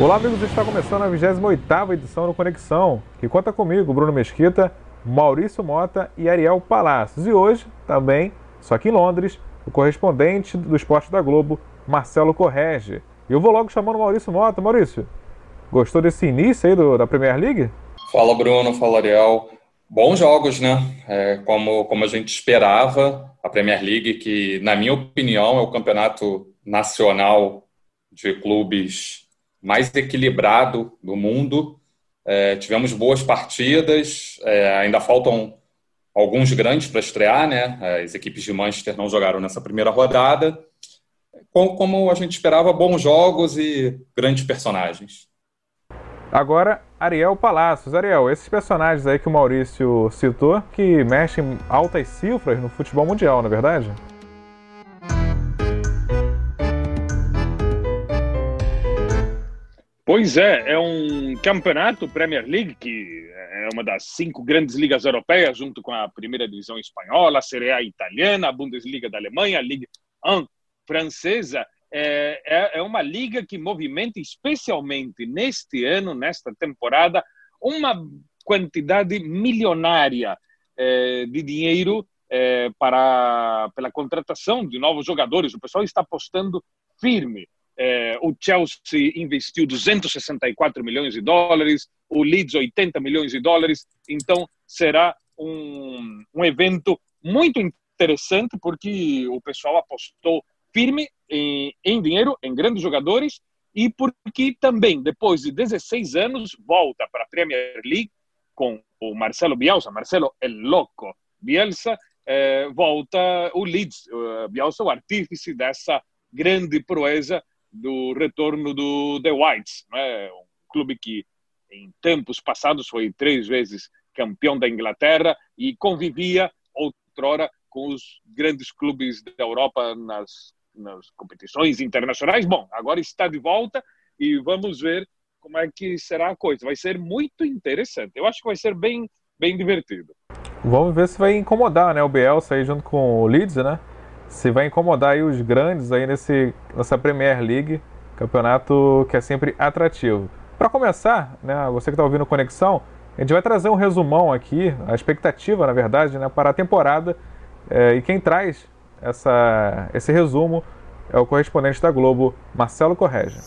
Olá, amigos. Está começando a 28ª edição do Conexão, que conta comigo, Bruno Mesquita, Maurício Mota e Ariel Palacios. E hoje, também, só aqui em Londres, o correspondente do esporte da Globo, Marcelo Correge. E eu vou logo chamando o Maurício Mota. Maurício, gostou desse início aí do, da Premier League? Fala, Bruno. Fala, Ariel. Bons jogos, né? É, como, como a gente esperava, a Premier League, que, na minha opinião, é o campeonato nacional de clubes mais equilibrado do mundo. É, tivemos boas partidas, é, ainda faltam alguns grandes para estrear, né? As equipes de Manchester não jogaram nessa primeira rodada. Como, como a gente esperava, bons jogos e grandes personagens. Agora, Ariel Palacios. Ariel, esses personagens aí que o Maurício citou, que mexem altas cifras no futebol mundial, não é verdade? Pois é, é um campeonato Premier League que é uma das cinco grandes ligas europeias, junto com a primeira divisão espanhola, a Serie A italiana, a Bundesliga da Alemanha, a Ligue 1 francesa. É, é, é uma liga que movimenta especialmente neste ano, nesta temporada, uma quantidade milionária é, de dinheiro é, para pela contratação de novos jogadores. O pessoal está apostando firme é, o Chelsea investiu 264 milhões de dólares, o Leeds 80 milhões de dólares. Então, será um, um evento muito interessante porque o pessoal apostou firme em, em dinheiro, em grandes jogadores e porque também, depois de 16 anos, volta para a Premier League com o Marcelo Bielsa, Marcelo El Loco Bielsa, eh, volta o Leeds, uh, Bielsa, o artífice dessa grande proeza do retorno do The Whites, né? um clube que em tempos passados foi três vezes campeão da Inglaterra e convivia outrora com os grandes clubes da Europa nas, nas competições internacionais. Bom, agora está de volta e vamos ver como é que será a coisa. Vai ser muito interessante. Eu acho que vai ser bem, bem divertido. Vamos ver se vai incomodar, né? O Bielsa aí junto com o Leeds, né? Se vai incomodar aí os grandes aí nesse, nessa Premier League, campeonato que é sempre atrativo. Para começar, né, você que está ouvindo Conexão, a gente vai trazer um resumão aqui, a expectativa, na verdade, né, para a temporada. É, e quem traz essa, esse resumo é o correspondente da Globo, Marcelo Correja.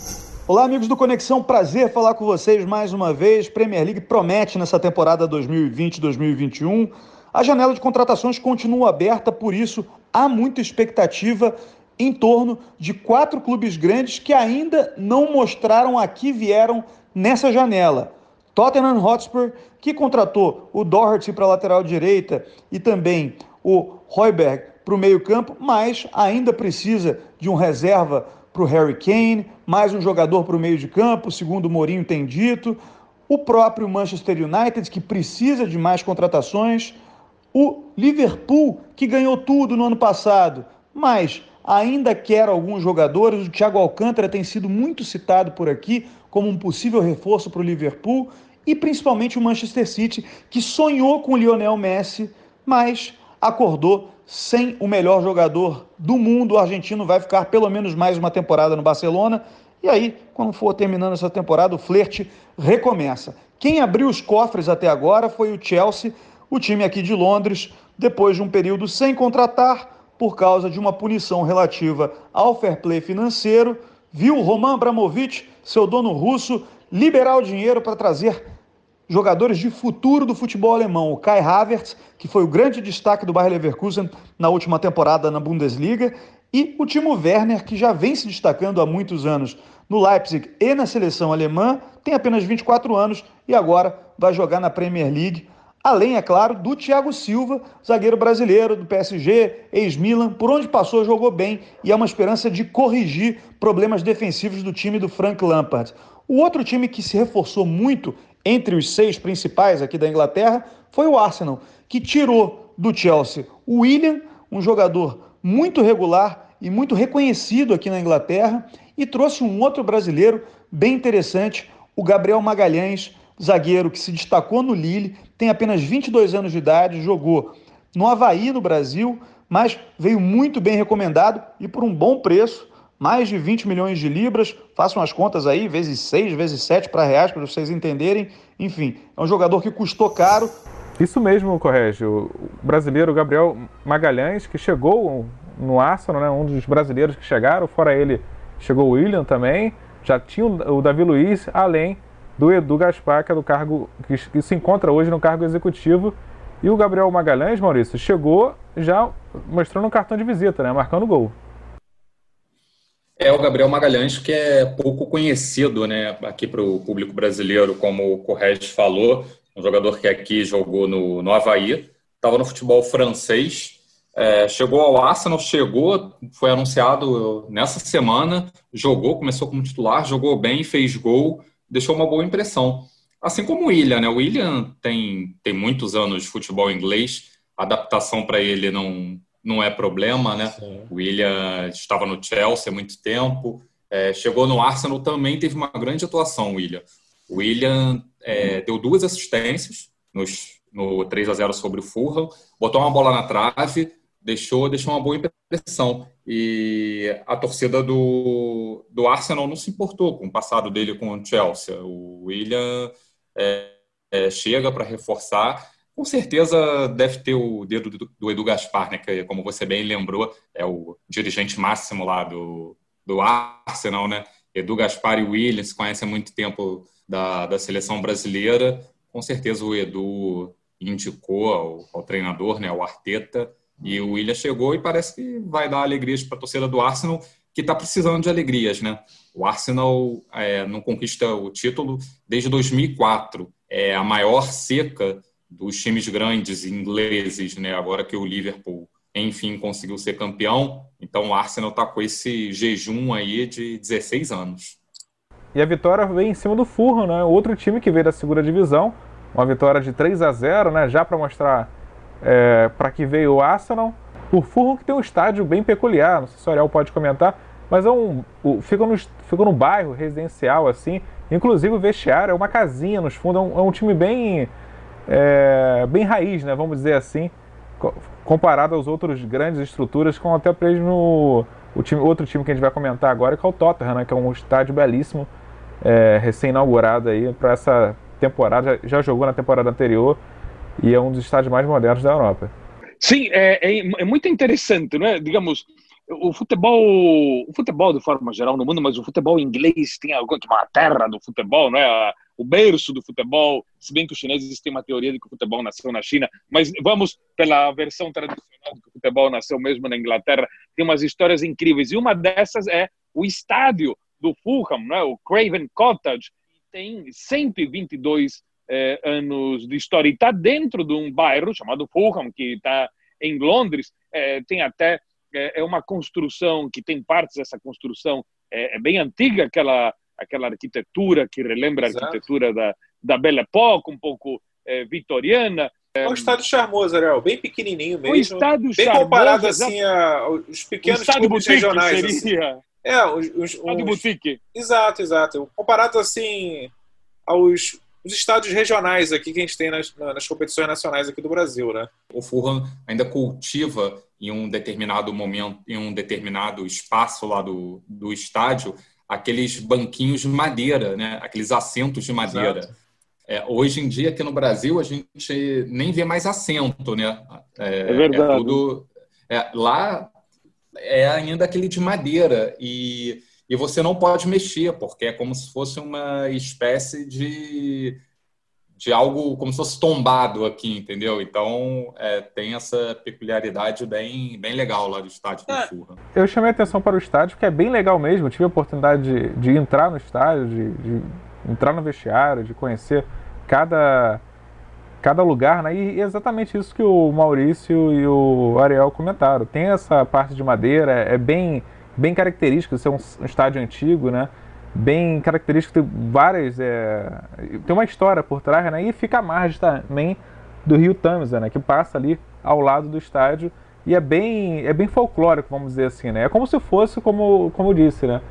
Olá, amigos do Conexão, prazer falar com vocês mais uma vez. Premier League promete nessa temporada 2020-2021. A janela de contratações continua aberta, por isso há muita expectativa em torno de quatro clubes grandes que ainda não mostraram a que vieram nessa janela. Tottenham Hotspur, que contratou o Doherty para a lateral direita e também o Royberg para o meio-campo, mas ainda precisa de um reserva para o Harry Kane, mais um jogador para o meio de campo, segundo o Mourinho tem dito. O próprio Manchester United, que precisa de mais contratações. O Liverpool, que ganhou tudo no ano passado, mas ainda quer alguns jogadores. O Thiago Alcântara tem sido muito citado por aqui como um possível reforço para o Liverpool. E principalmente o Manchester City, que sonhou com o Lionel Messi, mas acordou sem o melhor jogador do mundo. O argentino vai ficar pelo menos mais uma temporada no Barcelona. E aí, quando for terminando essa temporada, o flerte recomeça. Quem abriu os cofres até agora foi o Chelsea o time aqui de Londres, depois de um período sem contratar, por causa de uma punição relativa ao fair play financeiro, viu Roman Abramovich, seu dono russo, liberar o dinheiro para trazer jogadores de futuro do futebol alemão. O Kai Havertz, que foi o grande destaque do Bayer Leverkusen na última temporada na Bundesliga, e o Timo Werner, que já vem se destacando há muitos anos no Leipzig e na seleção alemã, tem apenas 24 anos e agora vai jogar na Premier League Além, é claro, do Thiago Silva, zagueiro brasileiro do PSG, ex-Milan, por onde passou jogou bem e é uma esperança de corrigir problemas defensivos do time do Frank Lampard. O outro time que se reforçou muito entre os seis principais aqui da Inglaterra foi o Arsenal, que tirou do Chelsea o William, um jogador muito regular e muito reconhecido aqui na Inglaterra, e trouxe um outro brasileiro bem interessante, o Gabriel Magalhães, zagueiro que se destacou no Lille, tem apenas 22 anos de idade, jogou no Havaí, no Brasil, mas veio muito bem recomendado e por um bom preço, mais de 20 milhões de libras. Façam as contas aí, vezes 6, vezes 7 para reais, para vocês entenderem. Enfim, é um jogador que custou caro. Isso mesmo, Corrégio. O brasileiro Gabriel Magalhães, que chegou no Arsenal, né, um dos brasileiros que chegaram, fora ele chegou o William também, já tinha o Davi Luiz, além do Edu Gaspar, que é do cargo que, que se encontra hoje no cargo executivo. E o Gabriel Magalhães, Maurício, chegou já mostrando um cartão de visita, né, marcando gol. É o Gabriel Magalhães, que é pouco conhecido né, aqui para o público brasileiro, como o Corregis falou, um jogador que aqui jogou no, no Havaí, estava no futebol francês, é, chegou ao Arsenal, chegou, foi anunciado nessa semana, jogou, começou como titular, jogou bem, fez gol, deixou uma boa impressão. Assim como o William, né? O William tem, tem muitos anos de futebol inglês, a adaptação para ele não, não é problema, né? Sim. O William estava no Chelsea há muito tempo, é, chegou no Arsenal também, teve uma grande atuação, o William. O William é, deu duas assistências nos, no 3 a 0 sobre o Fulham, botou uma bola na trave, deixou, deixou uma boa impressão. E a torcida do, do Arsenal não se importou com o passado dele com o Chelsea. O William é, é, chega para reforçar. Com certeza deve ter o dedo do, Edu Gaspar, né, que, como você bem lembrou, é o dirigente máximo lá do, do Arsenal. Né? Edu Gaspar e o William se conhecem há muito tempo da, da seleção brasileira. Com certeza o Edu indicou ao, ao treinador, né, ao Arteta, e o William chegou e parece que vai dar alegrias para a torcida do Arsenal, que está precisando de alegrias, né? O Arsenal é, não conquista o título desde 2004. É a maior seca dos times grandes ingleses, né? Agora que o Liverpool, enfim, conseguiu ser campeão. Então o Arsenal está com esse jejum aí de 16 anos. E a vitória vem em cima do Fulham, né? Outro time que veio da segunda divisão. Uma vitória de 3 a 0, né? Já para mostrar é, para que veio o Arsenal. O Fulham que tem um estádio bem peculiar, não sei se o Ariel pode comentar, mas é um, fica, no, fica no bairro residencial, assim. Inclusive o vestiário é uma casinha nos fundos, é um, é um time bem, é, bem raiz, né, vamos dizer assim, comparado aos outros grandes estruturas, como até no o time, outro time que a gente vai comentar agora, que é o Tottenham, né, que é um estádio belíssimo, é, recém-inaugurado aí para essa temporada, já, já jogou na temporada anterior e é um dos estádios mais modernos da Europa. Sim, é, é, é muito interessante, não é? Digamos, o futebol, o futebol de forma geral no mundo, mas o futebol inglês tem algo que é uma terra do futebol, não é? O berço do futebol, se bem que os chineses têm uma teoria de que o futebol nasceu na China, mas vamos pela versão tradicional de que o futebol nasceu mesmo na Inglaterra, tem umas histórias incríveis e uma dessas é o estádio do Fulham, não é? O Craven Cottage, tem 122 eh, anos de história e está dentro de um bairro chamado Fulham, que está em Londres. Eh, tem até é, é uma construção que tem partes dessa construção é, bem antiga, aquela aquela arquitetura que relembra Exato. a arquitetura da, da Belle Époque, um pouco vitoriana. É um estádio charmoso, Ariel, bem pequenininho mesmo. Um bem charmoso, comparado assim aos pequenos um clubes regionais. Seria... Assim. É, os, os, os... boutique. Exato, exato. Comparado assim aos os estádios regionais aqui que a gente tem nas, nas competições nacionais aqui do Brasil, né? O Fulham ainda cultiva em um determinado momento, em um determinado espaço lá do, do estádio, aqueles banquinhos de madeira, né? Aqueles assentos de madeira. É, hoje em dia aqui no Brasil a gente nem vê mais assento, né? É, é verdade. É tudo, é, lá é ainda aquele de madeira e e você não pode mexer, porque é como se fosse uma espécie de, de algo como se fosse tombado aqui, entendeu? Então é, tem essa peculiaridade bem, bem legal lá do estádio do Furra. É. Eu chamei a atenção para o estádio, que é bem legal mesmo. Eu tive a oportunidade de, de entrar no estádio, de, de entrar no vestiário, de conhecer cada cada lugar, né? E exatamente isso que o Maurício e o Ariel comentaram. Tem essa parte de madeira, é bem bem característico, ser é um, um estádio antigo, né? Bem característico, tem várias. É, tem uma história por trás, né? E fica à margem também do rio Tamisa, né? Que passa ali ao lado do estádio e é bem, é bem folclórico, vamos dizer assim, né? É como se fosse, como, como eu disse, né?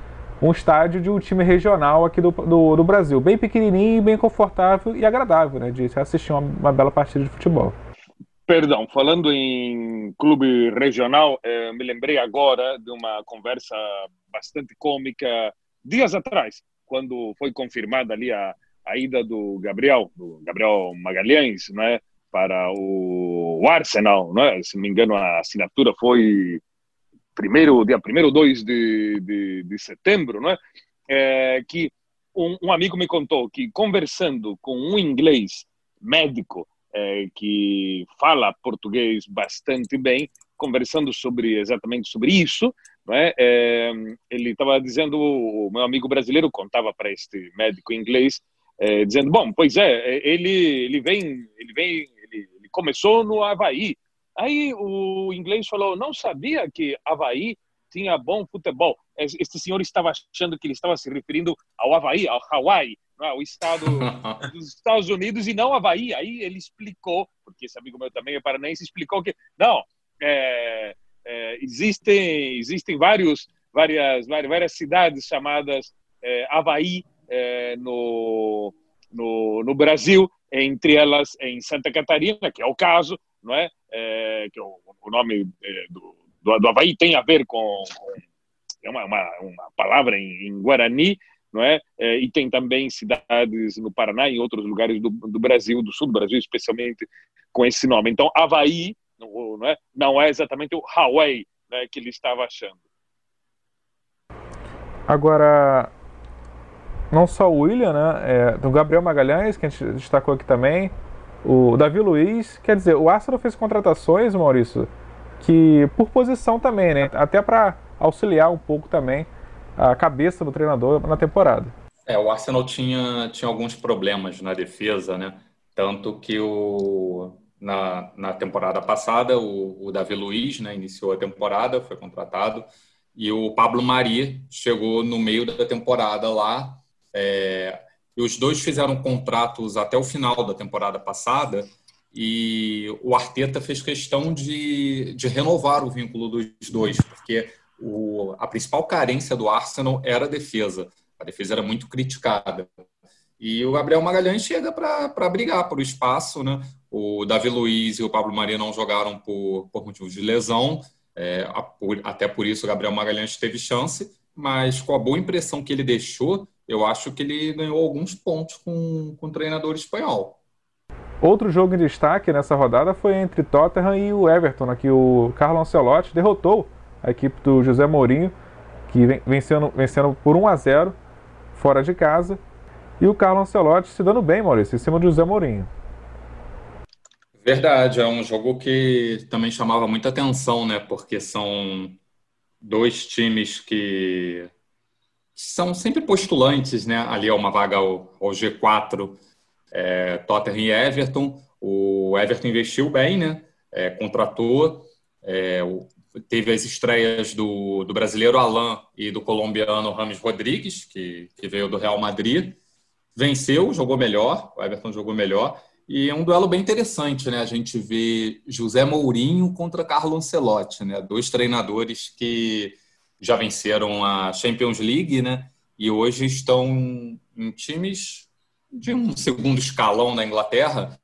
Um estádio de um time regional aqui do, do, do Brasil, bem pequenininho, bem confortável e agradável, né? De assistir uma, uma bela partida de futebol Perdão, falando em clube regional, eh, me lembrei agora de uma conversa bastante cômica dias atrás, quando foi confirmada ali a, a ida do Gabriel, do Gabriel Magalhães, né, para o, Arsenal, né? Se não me engano, a assinatura foi primeiro dia primeiro 2 de, de, de setembro, né? É, que um, um, amigo me contou que conversando com um inglês médico é, que fala português bastante bem, conversando sobre exatamente sobre isso, né? É, ele estava dizendo, o meu amigo brasileiro contava para este médico inglês, é, dizendo, bom, pois é, ele ele vem ele vem ele, ele começou no Havaí, aí o inglês falou, não sabia que Havaí tinha bom futebol. Este senhor estava achando que ele estava se referindo ao Havaí, ao Hawaii, ao é? estado dos Estados Unidos e não Havaí. Aí ele explicou, porque esse amigo meu também é paranaense, explicou que não, é, é, existem existem vários várias várias cidades chamadas é, Havaí é, no, no, no Brasil, entre elas em Santa Catarina, que é o caso, não é? é que o, o nome do, do, do Havaí tem a ver com, com é uma, uma, uma palavra em, em Guarani, não é? é? E tem também cidades no Paraná e em outros lugares do, do, Brasil, do sul do Brasil, especialmente com esse nome. Então, Havaí não é, não é exatamente o Hawaii né, que ele estava achando. Agora, não só o William, né? É, do Gabriel Magalhães, que a gente destacou aqui também, o Davi Luiz, quer dizer, o Arsenal fez contratações, Maurício, que por posição também, né? Até para auxiliar um pouco também a cabeça do treinador na temporada. É, o Arsenal tinha, tinha alguns problemas na defesa, né? Tanto que o, na, na temporada passada o, o Davi Luiz né, iniciou a temporada, foi contratado, e o Pablo Mari chegou no meio da temporada lá. É, e os dois fizeram contratos até o final da temporada passada e o Arteta fez questão de, de renovar o vínculo dos dois, porque o, a principal carência do Arsenal era a defesa. A defesa era muito criticada. E o Gabriel Magalhães chega para brigar por espaço. Né? O Davi Luiz e o Pablo Maria não jogaram por, por motivos de lesão. É, até por isso o Gabriel Magalhães teve chance. Mas com a boa impressão que ele deixou, eu acho que ele ganhou alguns pontos com, com o treinador espanhol. Outro jogo em destaque nessa rodada foi entre Tottenham e o Everton, que o Carlo Ancelotti derrotou a equipe do José Mourinho, que vem vencendo, vencendo por 1 a 0 fora de casa. E o Carlo Ancelotti se dando bem, Maurício, em cima do José Mourinho. Verdade, é um jogo que também chamava muita atenção, né? Porque são dois times que são sempre postulantes, né? Ali é uma vaga ao, ao G4, é, Tottenham e Everton. O Everton investiu bem, né? É, contratou, é, teve as estreias do, do brasileiro Alain e do colombiano Rames Rodrigues, que, que veio do Real Madrid. Venceu, jogou melhor, o Everton jogou melhor. E é um duelo bem interessante, né? A gente vê José Mourinho contra Carlo Ancelotti, né? Dois treinadores que já venceram a Champions League, né? E hoje estão em times de um segundo escalão na Inglaterra,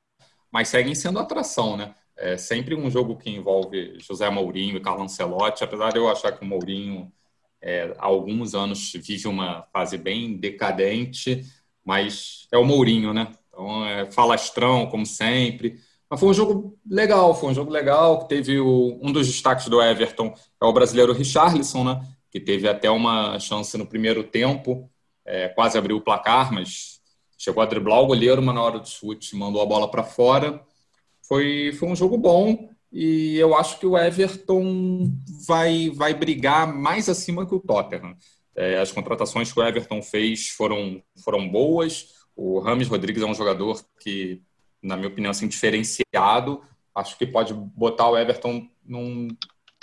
mas seguem sendo atração, né? É sempre um jogo que envolve José Mourinho e Carlo Ancelotti, apesar de eu achar que o Mourinho é, há alguns anos vive uma fase bem decadente, mas é o Mourinho, né? Então é falastrão, como sempre. Mas foi um jogo legal, foi um jogo legal, que teve o, um dos destaques do Everton, é o brasileiro Richarlison, né? Que teve até uma chance no primeiro tempo, é, quase abriu o placar, mas chegou a driblar o goleiro, mas na hora do chute mandou a bola para fora foi, foi um jogo bom e eu acho que o Everton vai, vai brigar mais acima que o Tottenham. É, as contratações que o Everton fez foram, foram boas. O Rames Rodrigues é um jogador que, na minha opinião, assim, diferenciado. Acho que pode botar o Everton num,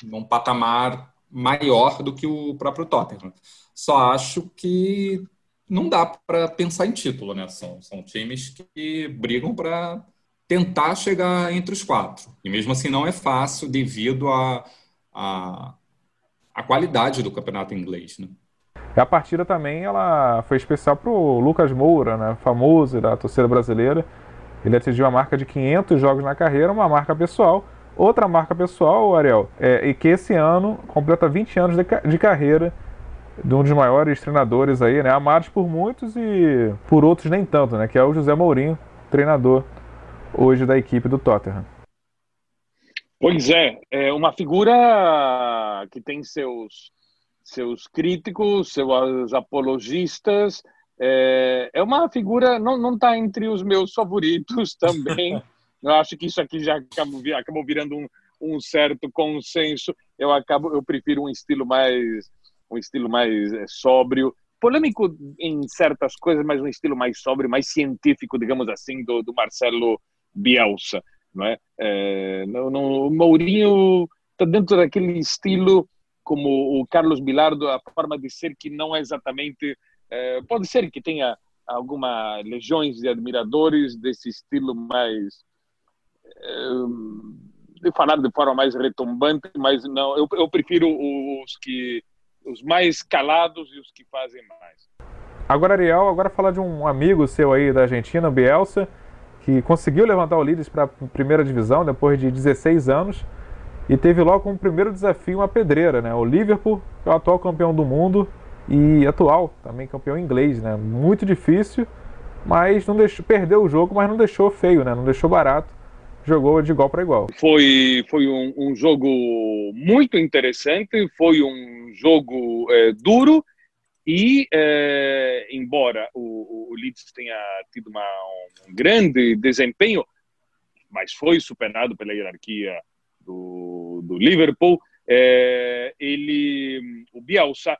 num patamar maior do que o próprio Tottenham. Só acho que não dá para pensar em título, né? São, são times que brigam para tentar chegar entre os quatro. E mesmo assim não é fácil devido à a, a, a, qualidade do campeonato inglês. Né? A partida também ela foi especial para o Lucas Moura, né, famoso da torcida brasileira, Ele atingiu a marca de 500 jogos na carreira, uma marca pessoal. Outra marca pessoal, Ariel, é, e que esse ano completa 20 anos de, de carreira de um dos maiores treinadores aí, né? Amados por muitos e por outros nem tanto, né? Que é o José Mourinho, treinador hoje da equipe do Tottenham. Pois é, é uma figura que tem seus seus críticos, seus apologistas. É, é uma figura, não está entre os meus favoritos também. Eu acho que isso aqui já acabou, acabou virando um, um certo consenso. Eu acabo, eu prefiro um estilo mais um estilo mais é, sóbrio, polêmico em certas coisas, mas um estilo mais sóbrio, mais científico, digamos assim, do, do Marcelo Bielsa, não é? é Mourinho está dentro daquele estilo como o Carlos Bilardo, a forma de ser que não é exatamente. É, pode ser que tenha alguma legiões de admiradores desse estilo mais. É, de falar de forma mais retumbante, mas não, eu, eu prefiro os que os mais calados e os que fazem mais. Agora, Ariel, agora falar de um amigo seu aí da Argentina, Bielsa, que conseguiu levantar o Leeds para a primeira divisão depois de 16 anos e teve logo como primeiro desafio uma pedreira, né? O Liverpool, que é o atual campeão do mundo e atual também campeão inglês, né? Muito difícil, mas não deixou, perdeu o jogo, mas não deixou feio, né? Não deixou barato. Jogou de igual para igual. Foi, foi um, um, jogo muito interessante, foi um jogo é, duro e, é, embora o, o, Leeds tenha tido uma, um grande desempenho, mas foi superado pela hierarquia do, do Liverpool. É, ele, o Bielsa,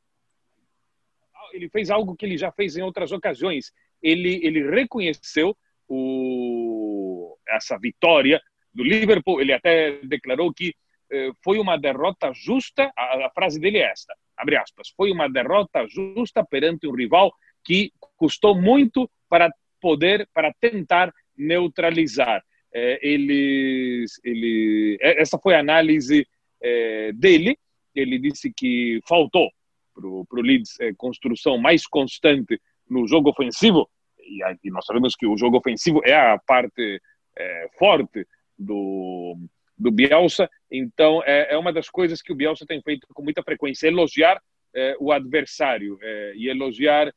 ele fez algo que ele já fez em outras ocasiões. Ele, ele reconheceu o, essa vitória do Liverpool. Ele até declarou que eh, foi uma derrota justa. A, a, frase dele é esta: abre aspas, foi uma derrota justa perante um rival que custou muito para poder, para tentar neutralizar é, eles, ele, é, essa foi a análise é, dele. Ele disse que faltou para o Leeds é, construção mais constante no jogo ofensivo, e, e, nós sabemos que o jogo ofensivo é a parte forte do, do Bielsa, então é, é, uma das coisas que o Bielsa tem feito com muita frequência, elogiar é, o adversário e elogiar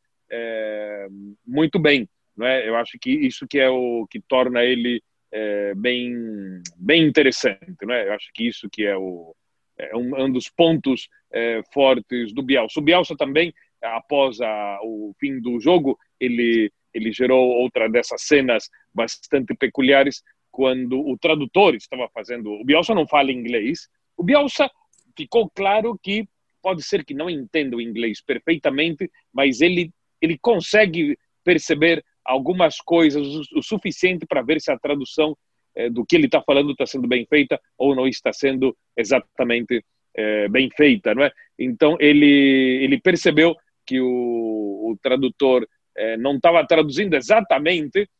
muito bem. Não é? Eu acho que isso que é o que torna ele é, bem, bem interessante. Né? Eu acho que isso que é, o, é um, um, dos pontos é, fortes do Bielsa. O Bielsa também, após a, o fim do jogo, ele, ele gerou outra dessas cenas bastante peculiares quando o tradutor estava fazendo... O Bielsa não fala inglês. O Bielsa ficou claro que pode ser que não entenda o inglês perfeitamente, mas ele, ele consegue perceber algumas coisas o suficiente para ver se a tradução é, do que ele está falando está sendo bem feita ou não está sendo exatamente é, bem feita, não é? Então ele ele percebeu que o, o tradutor é, não estava traduzindo exatamente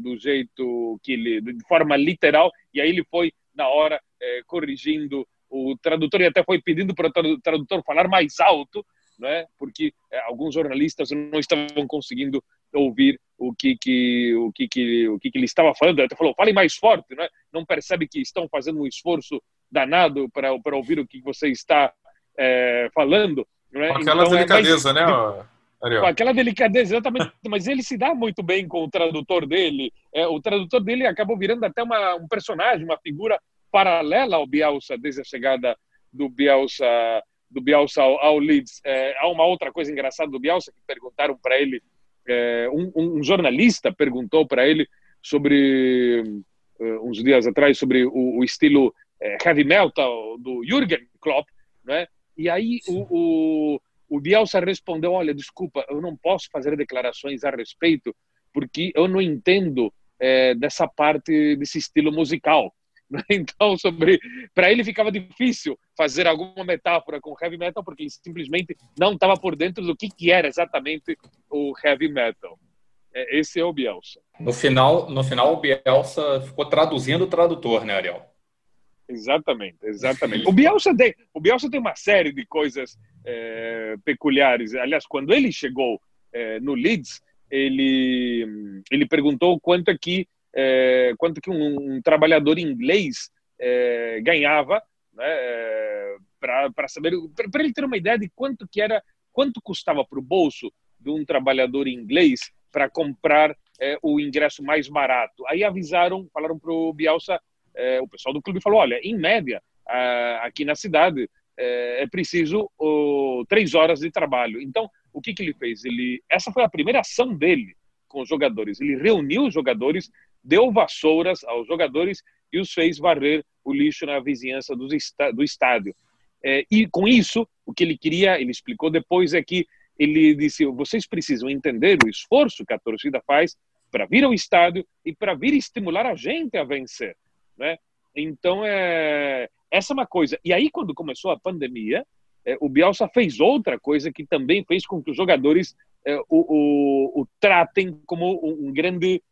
do jeito que ele de forma literal e aí ele foi na hora corrigindo o tradutor e até foi pedindo para o tradutor falar mais alto, não é? Porque alguns jornalistas não estavam conseguindo ouvir o que que o que que o que, que ele estava falando. Ele até falou, fale mais forte, não é? Não percebe que estão fazendo um esforço danado para para ouvir o que você está é, falando. É? Com aquela então, delicadeza, é mais, né? Com aquela delicadeza, exatamente. Mas ele se dá muito bem com o tradutor dele. É, o tradutor dele acabou virando até uma, um personagem, uma figura paralela ao Bielsa desde a chegada do Bielsa do Bielsa ao, ao Leeds. É, há uma outra coisa engraçada do Bielsa que perguntaram para ele é, um, um, jornalista perguntou para ele sobre uh, uns dias atrás sobre o, o estilo é, heavy metal do Jürgen Klopp, né? E aí o, o, o Bielsa respondeu: Olha, desculpa, eu não posso fazer declarações a respeito porque eu não entendo é, dessa parte desse estilo musical. Então, sobre para ele ficava difícil fazer alguma metáfora com heavy metal porque ele simplesmente não estava por dentro do que, que era exatamente o heavy metal. É, esse é o Bielsa. No final, no final o Bielsa ficou traduzindo o tradutor, né, Ariel? Exatamente, exatamente. O Bielsa tem, o Bielsa tem uma série de coisas é, peculiares. Aliás, quando ele chegou é, no Leeds, ele ele perguntou quanto é que é, quanto que um, um trabalhador inglês é, ganhava, né, é, para saber, para ele ter uma ideia de quanto que era, quanto custava para o bolso de um trabalhador inglês para comprar é, o ingresso mais barato. Aí avisaram, falaram para o Bielsa, é, o pessoal do clube falou, olha, em média, aqui na cidade, é, é preciso oh, três horas de trabalho. Então, o que, que ele fez? Ele, essa foi a primeira ação dele com os jogadores. Ele reuniu os jogadores, deu vassouras aos jogadores e os fez varrer o lixo na vizinhança do, do estádio. É, e com isso, o que ele queria, ele explicou depois, é que ele disse: vocês precisam entender o esforço que a torcida faz para vir ao estádio e para vir estimular a gente a vencer, né? Então é essa é uma coisa. E aí quando começou a pandemia, é, o Bielsa fez outra coisa que também fez com que os jogadores é, o, o, o, tratem como um grande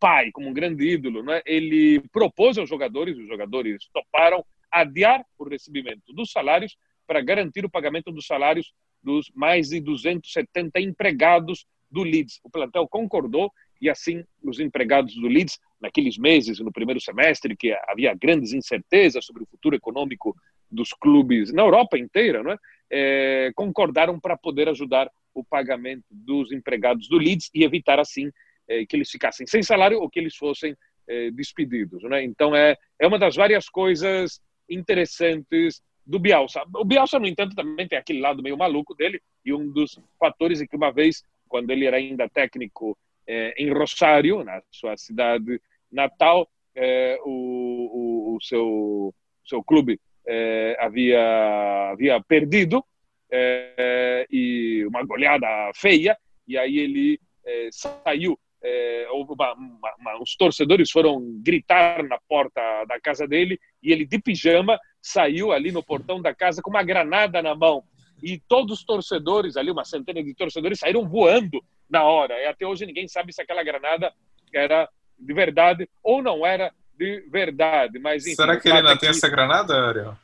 pai, como um grande ídolo, né? Ele propôs aos jogadores, os jogadores toparam adiar o recebimento dos salários para garantir o pagamento dos salários dos mais de 270 empregados do Leeds. O plantel concordou e assim os empregados do Leeds, naqueles meses, no primeiro semestre, que havia grandes incertezas sobre o futuro econômico dos clubes na Europa inteira, não é? É, concordaram para poder ajudar o pagamento dos empregados do Leeds e evitar assim é, que eles ficassem sem salário ou que eles fossem é, despedidos. Não é? Então é, é uma das várias coisas interessantes do Bielsa. O Bielsa, no entanto, também tem aquele lado meio maluco dele, e um dos fatores é que uma vez, quando ele era ainda técnico é, em Rosário, na sua cidade natal, é, o, o, o, seu, seu clube é, havia, havia perdido, é, e uma goleada feia, e aí ele é, saiu é, uma, uma, os torcedores foram gritar na porta da casa dele e ele de pijama saiu ali no portão da casa com uma granada na mão. E todos os torcedores ali uma centena de torcedores saíram voando na hora. E até hoje ninguém sabe se aquela granada era de verdade ou não era de verdade mas enfim, será que ele ainda tem essa granada Ariel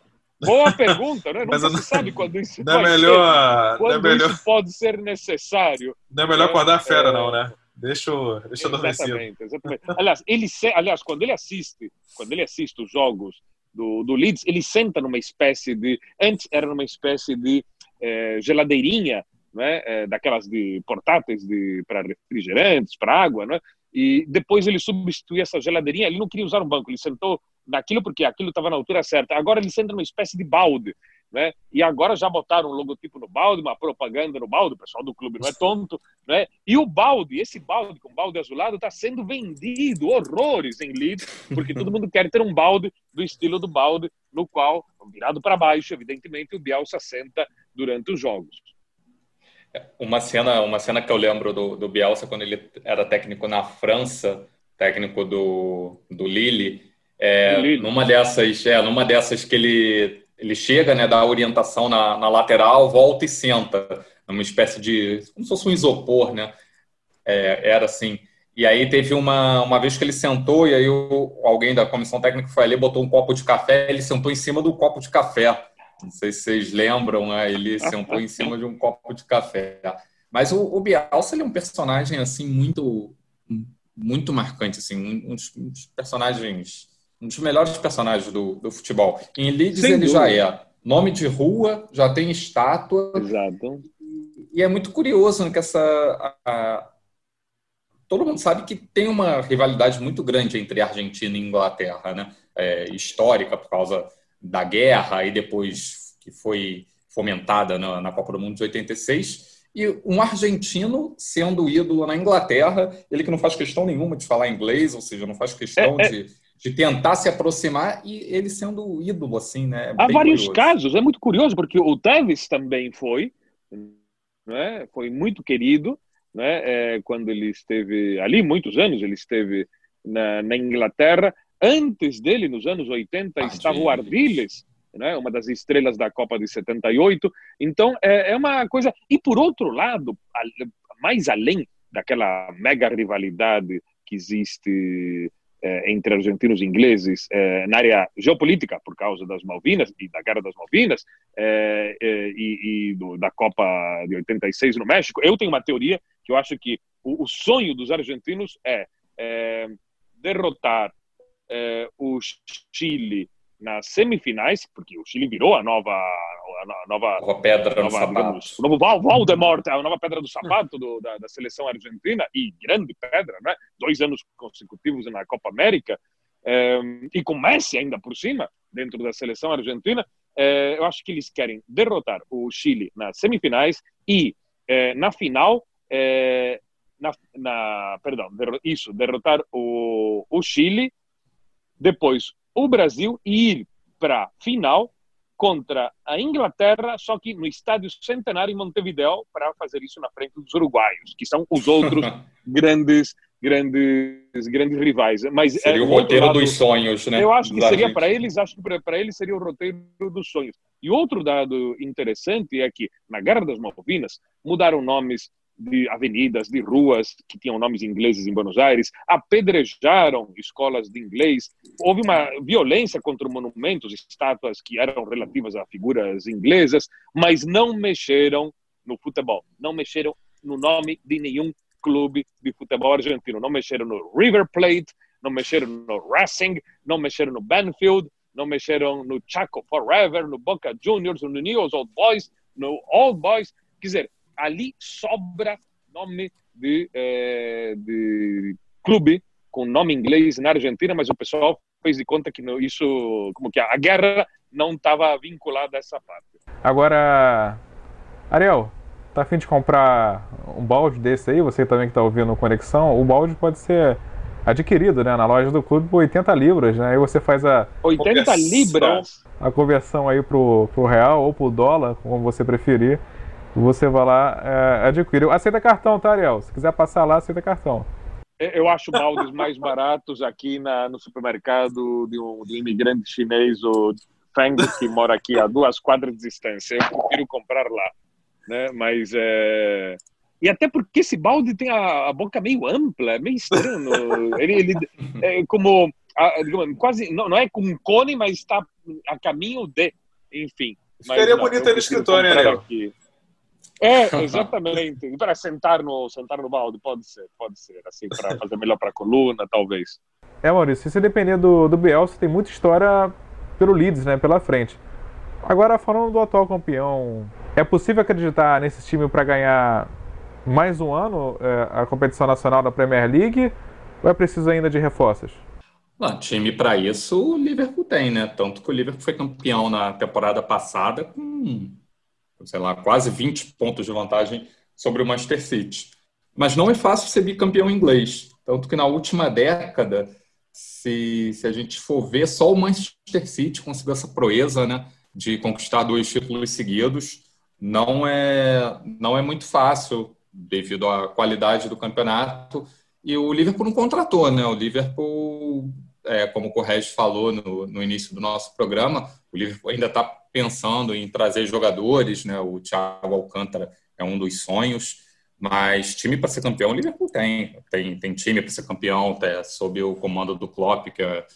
Boa pergunta, né? Nunca não, se sabe quando isso não é melhor, ser, quando não é melhor, isso pode ser necessário. Não é melhor acordar a fera, é, não, né? Deixa eu, deixa exatamente, exatamente. Aliás, ele, aliás, quando ele assiste, quando ele assiste os jogos do, do Leeds, ele senta numa espécie de, antes era numa espécie de é, geladeirinha, né, é, daquelas de portáteis de para refrigerantes, para água, né? E depois ele substituiu essa geladeirinha, ele não queria usar um banco, ele sentou naquilo porque aquilo estava na altura certa. Agora ele senta numa espécie de balde né? E agora já botaram um logotipo no balde, uma propaganda no balde, o pessoal do clube não é tonto, né? E o balde, esse balde com balde azulado, está sendo vendido horrores em Leeds, porque todo mundo quer ter um balde do estilo do balde, no qual, virado para baixo, evidentemente, o Bielsa senta durante os jogos. Uma cena, uma cena que eu lembro do, do Bielsa quando ele era técnico na França, técnico do, do Lille, é, do Lille. numa dessas, é, numa dessas que ele ele chega, né, dá orientação na, na lateral, volta e senta, numa espécie de, como se fosse um isopor, né? É, era assim. E aí teve uma, uma vez que ele sentou e aí o, alguém da comissão técnica foi ali, botou um copo de café, ele sentou em cima do copo de café. Não sei se vocês lembram, né? Ele sentou em cima de um copo de café. Mas o, o Bielsa ele é um personagem assim muito muito marcante, assim, um, um dos personagens um dos melhores personagens do, do futebol. Em Leeds Sem ele dúvida. já é nome de rua, já tem estátua. Exato. E é muito curioso né, que essa. A, a, todo mundo sabe que tem uma rivalidade muito grande entre Argentina e Inglaterra, né? É, histórica por causa da guerra e depois que foi fomentada na, na Copa do Mundo de 86 e um argentino sendo ídolo na Inglaterra, ele que não faz questão nenhuma de falar inglês, ou seja, não faz questão é, é, de, de tentar se aproximar e ele sendo ídolo, assim, né? Há vários curioso. casos, é muito curioso, porque o Tevez também foi, né? foi muito querido, né? É, quando ele esteve ali, muitos anos, ele esteve na, na Inglaterra. Antes dele, nos anos 80, estava o Ardiles, né? uma das estrelas da Copa de 78. Então, é, é uma coisa. E por outro lado, mais além daquela mega rivalidade que existe eh, entre argentinos e ingleses eh, na área geopolítica, por causa das Malvinas e da Guerra das Malvinas eh, e, e do, da Copa de 86 no México, eu tenho uma teoria que eu acho que o, o sonho dos argentinos é derrotar eh, o Chile nas semifinais, porque o Chile virou a nova a nova, nova pedra nova, do digamos, sapato. O novo Val, Valdemort, a nova pedra do sapato do, da, da, seleção argentina, e grande pedra, né? dois anos consecutivos na Copa América, eh, e com Messi ainda por cima, dentro da seleção argentina, eh, eu acho que eles querem derrotar o Chile nas semifinais e eh, na final, na, na, perdão, isso, derrotar o, o Chile, depois o Brasil e ir para a final contra a Inglaterra, só que no Estádio Centenário em Montevideo, para fazer isso na frente dos uruguaios, que são os outros grandes grandes grandes rivais. Mas seria é, o roteiro lado, dos sonhos, né? Eu acho que seria para eles, acho que para eles seria o roteiro dos sonhos. E outro dado interessante é que na Guerra das Malvinas mudaram nomes de avenidas, de ruas que tinham nomes ingleses em Buenos Aires, apedrejaram escolas de inglês, houve uma violência contra monumentos, estátuas que eram relativas a figuras inglesas, mas não mexeram no futebol, não mexeram no nome de nenhum clube de futebol argentino, não mexeram no River Plate, não mexeram no Racing, não mexeram no Banfield, não mexeram no Chaco Forever, no Boca Juniors, no News Old Boys, no Old Boys, quer dizer, ali sobra nome de, eh, de clube com nome inglês na Argentina, mas o pessoal fez de conta que isso, como que a guerra não estava vinculada a essa parte. Agora, Ariel, tá afim de comprar um balde desse aí? Você também que está ouvindo Conexão, o balde pode ser adquirido, né, na loja do clube por 80 libras, né? Aí você faz a 80 libras, a conversão aí pro, pro real ou pro dólar, como você preferir você vai lá, é, adquire. Aceita cartão, tá, Ariel? Se quiser passar lá, aceita cartão. Eu acho baldes mais baratos aqui na, no supermercado de um, de um imigrante chinês, o Feng, que mora aqui a duas quadras de distância. Eu prefiro comprar lá. Né? Mas é... E até porque esse balde tem a, a boca meio ampla, é meio estranho. ele, ele é como, a, digamos, quase, não, não é com um cone, mas está a caminho de, enfim. Ficaria bonito no escritório, né, Ariel? É, exatamente. E para sentar no, sentar no balde, pode ser, pode ser. Assim, para fazer melhor para a coluna, talvez. É, Maurício, se você depender do, do Bielsa, tem muita história pelo Leeds, né, pela frente. Agora, falando do atual campeão, é possível acreditar nesse time para ganhar mais um ano é, a competição nacional da Premier League ou é preciso ainda de reforços? Bom, time para isso o Liverpool tem, né? Tanto que o Liverpool foi campeão na temporada passada com sei lá, quase 20 pontos de vantagem sobre o Manchester City. Mas não é fácil ser bicampeão inglês. Tanto que na última década, se, se a gente for ver, só o Manchester City conseguiu essa proeza né, de conquistar dois títulos seguidos. Não é, não é muito fácil devido à qualidade do campeonato. E o Liverpool não contratou, né? O Liverpool, é, como o Correge falou no, no início do nosso programa, o Liverpool ainda está pensando em trazer jogadores, né? O Thiago Alcântara é um dos sonhos, mas time para ser campeão o Liverpool tem, tem, tem time para ser campeão, tá, sob o comando do Klopp, que é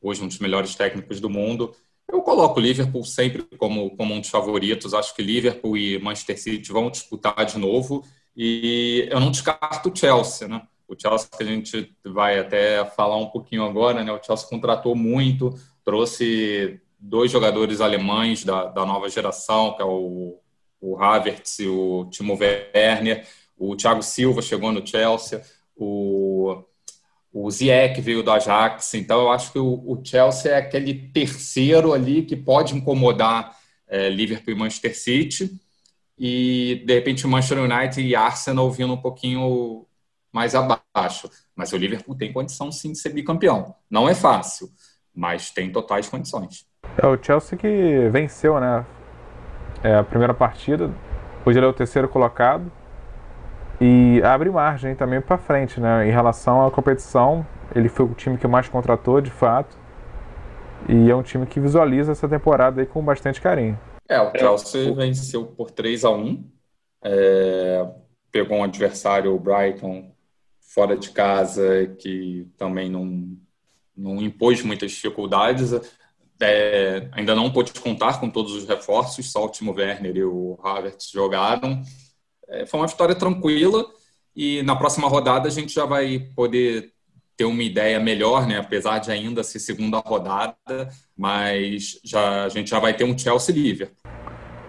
hoje um dos melhores técnicos do mundo. Eu coloco o Liverpool sempre como, como um dos favoritos. Acho que Liverpool e Manchester City vão disputar de novo. E eu não descarto o Chelsea, né? O Chelsea que a gente vai até falar um pouquinho agora, né? O Chelsea contratou muito, trouxe dois jogadores alemães da, da nova geração, que é o, o Havertz e o Timo Werner. O Thiago Silva chegou no Chelsea. O, o Ziyech veio do Ajax. Então, eu acho que o, o Chelsea é aquele terceiro ali que pode incomodar é, Liverpool e Manchester City. E, de repente, Manchester United e Arsenal vindo um pouquinho mais abaixo. Mas o Liverpool tem condição, sim, de ser bicampeão. Não é fácil, mas tem totais condições. É o Chelsea que venceu, né? É, a primeira partida. Hoje ele é o terceiro colocado. E abre margem também para frente, né? Em relação à competição, ele foi o time que mais contratou, de fato. E é um time que visualiza essa temporada aí com bastante carinho. É, o Chelsea venceu por 3 a 1 é, Pegou um adversário, o Brighton, fora de casa, que também não, não impôs muitas dificuldades. É, ainda não pôde contar com todos os reforços, só o Timo Werner e o Havertz jogaram. É, foi uma vitória tranquila e na próxima rodada a gente já vai poder ter uma ideia melhor, né? apesar de ainda ser segunda rodada, mas já, a gente já vai ter um Chelsea-Liverpool.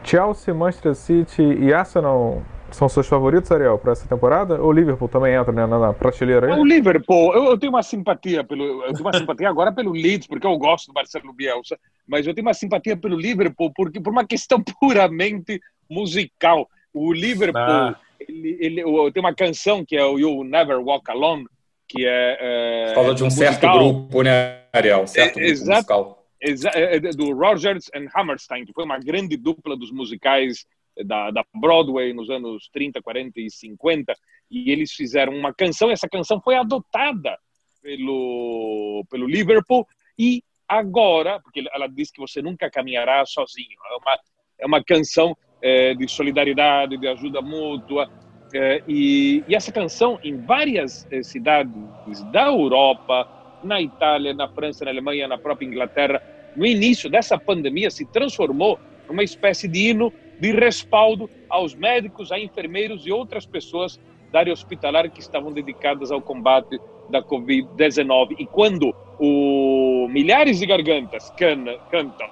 Chelsea, Manchester City e Arsenal são seus favoritos, Ariel, para essa temporada? Ou Liverpool também entra né, na prateleira aí? O Liverpool, eu, eu, tenho uma simpatia pelo, eu tenho uma simpatia agora pelo Leeds, porque eu gosto do Marcelo Bielsa, mas eu tenho uma simpatia pelo Liverpool porque por uma questão puramente musical. O Liverpool, ah. ele, ele, tem uma canção que é o You Never Walk Alone, que é, é fala de um musical. certo grupo, né, Ariel? Certo é, grupo musical. É, é, do Rogers and Hammerstein, que foi uma grande dupla dos musicais da, da, Broadway nos anos 30, 40 e 50, e eles fizeram uma canção, essa canção foi adotada pelo, pelo Liverpool, e agora, porque ela diz que você nunca caminhará sozinho, é uma, é uma canção é, de solidariedade, de ajuda mútua, é, e, e, essa canção, em várias é, cidades da Europa, na Itália, na França, na Alemanha, na própria Inglaterra, no início dessa pandemia, se transformou numa espécie de hino de respaldo aos médicos, a enfermeiros e outras pessoas da área hospitalar que estavam dedicadas ao combate da Covid-19. E quando o milhares de gargantas can, cantam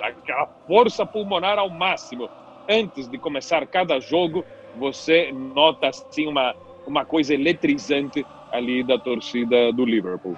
aquela força pulmonar ao máximo antes de começar cada jogo, você nota assim uma, uma coisa eletrizante ali da torcida do Liverpool.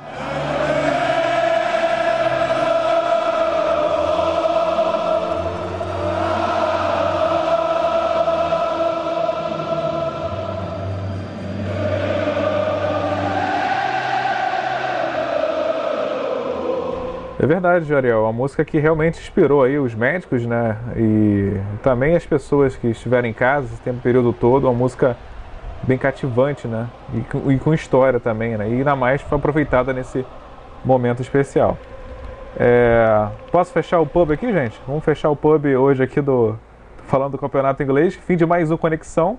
É verdade, Ariel. A música que realmente inspirou aí os médicos, né? E também as pessoas que estiveram em casa esse tempo, período todo. Uma música bem cativante, né? E com, e com história também, né? E ainda mais foi aproveitada nesse momento especial. É... Posso fechar o pub aqui, gente? Vamos fechar o pub hoje aqui do falando do campeonato inglês. Fim de mais uma conexão.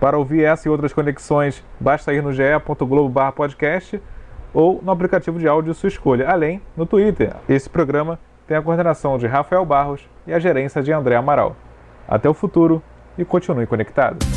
Para ouvir essa e outras conexões, basta ir no ge.globo/podcast ou no aplicativo de áudio sua escolha, além no Twitter. Esse programa tem a coordenação de Rafael Barros e a gerência de André Amaral. Até o futuro e continue conectado.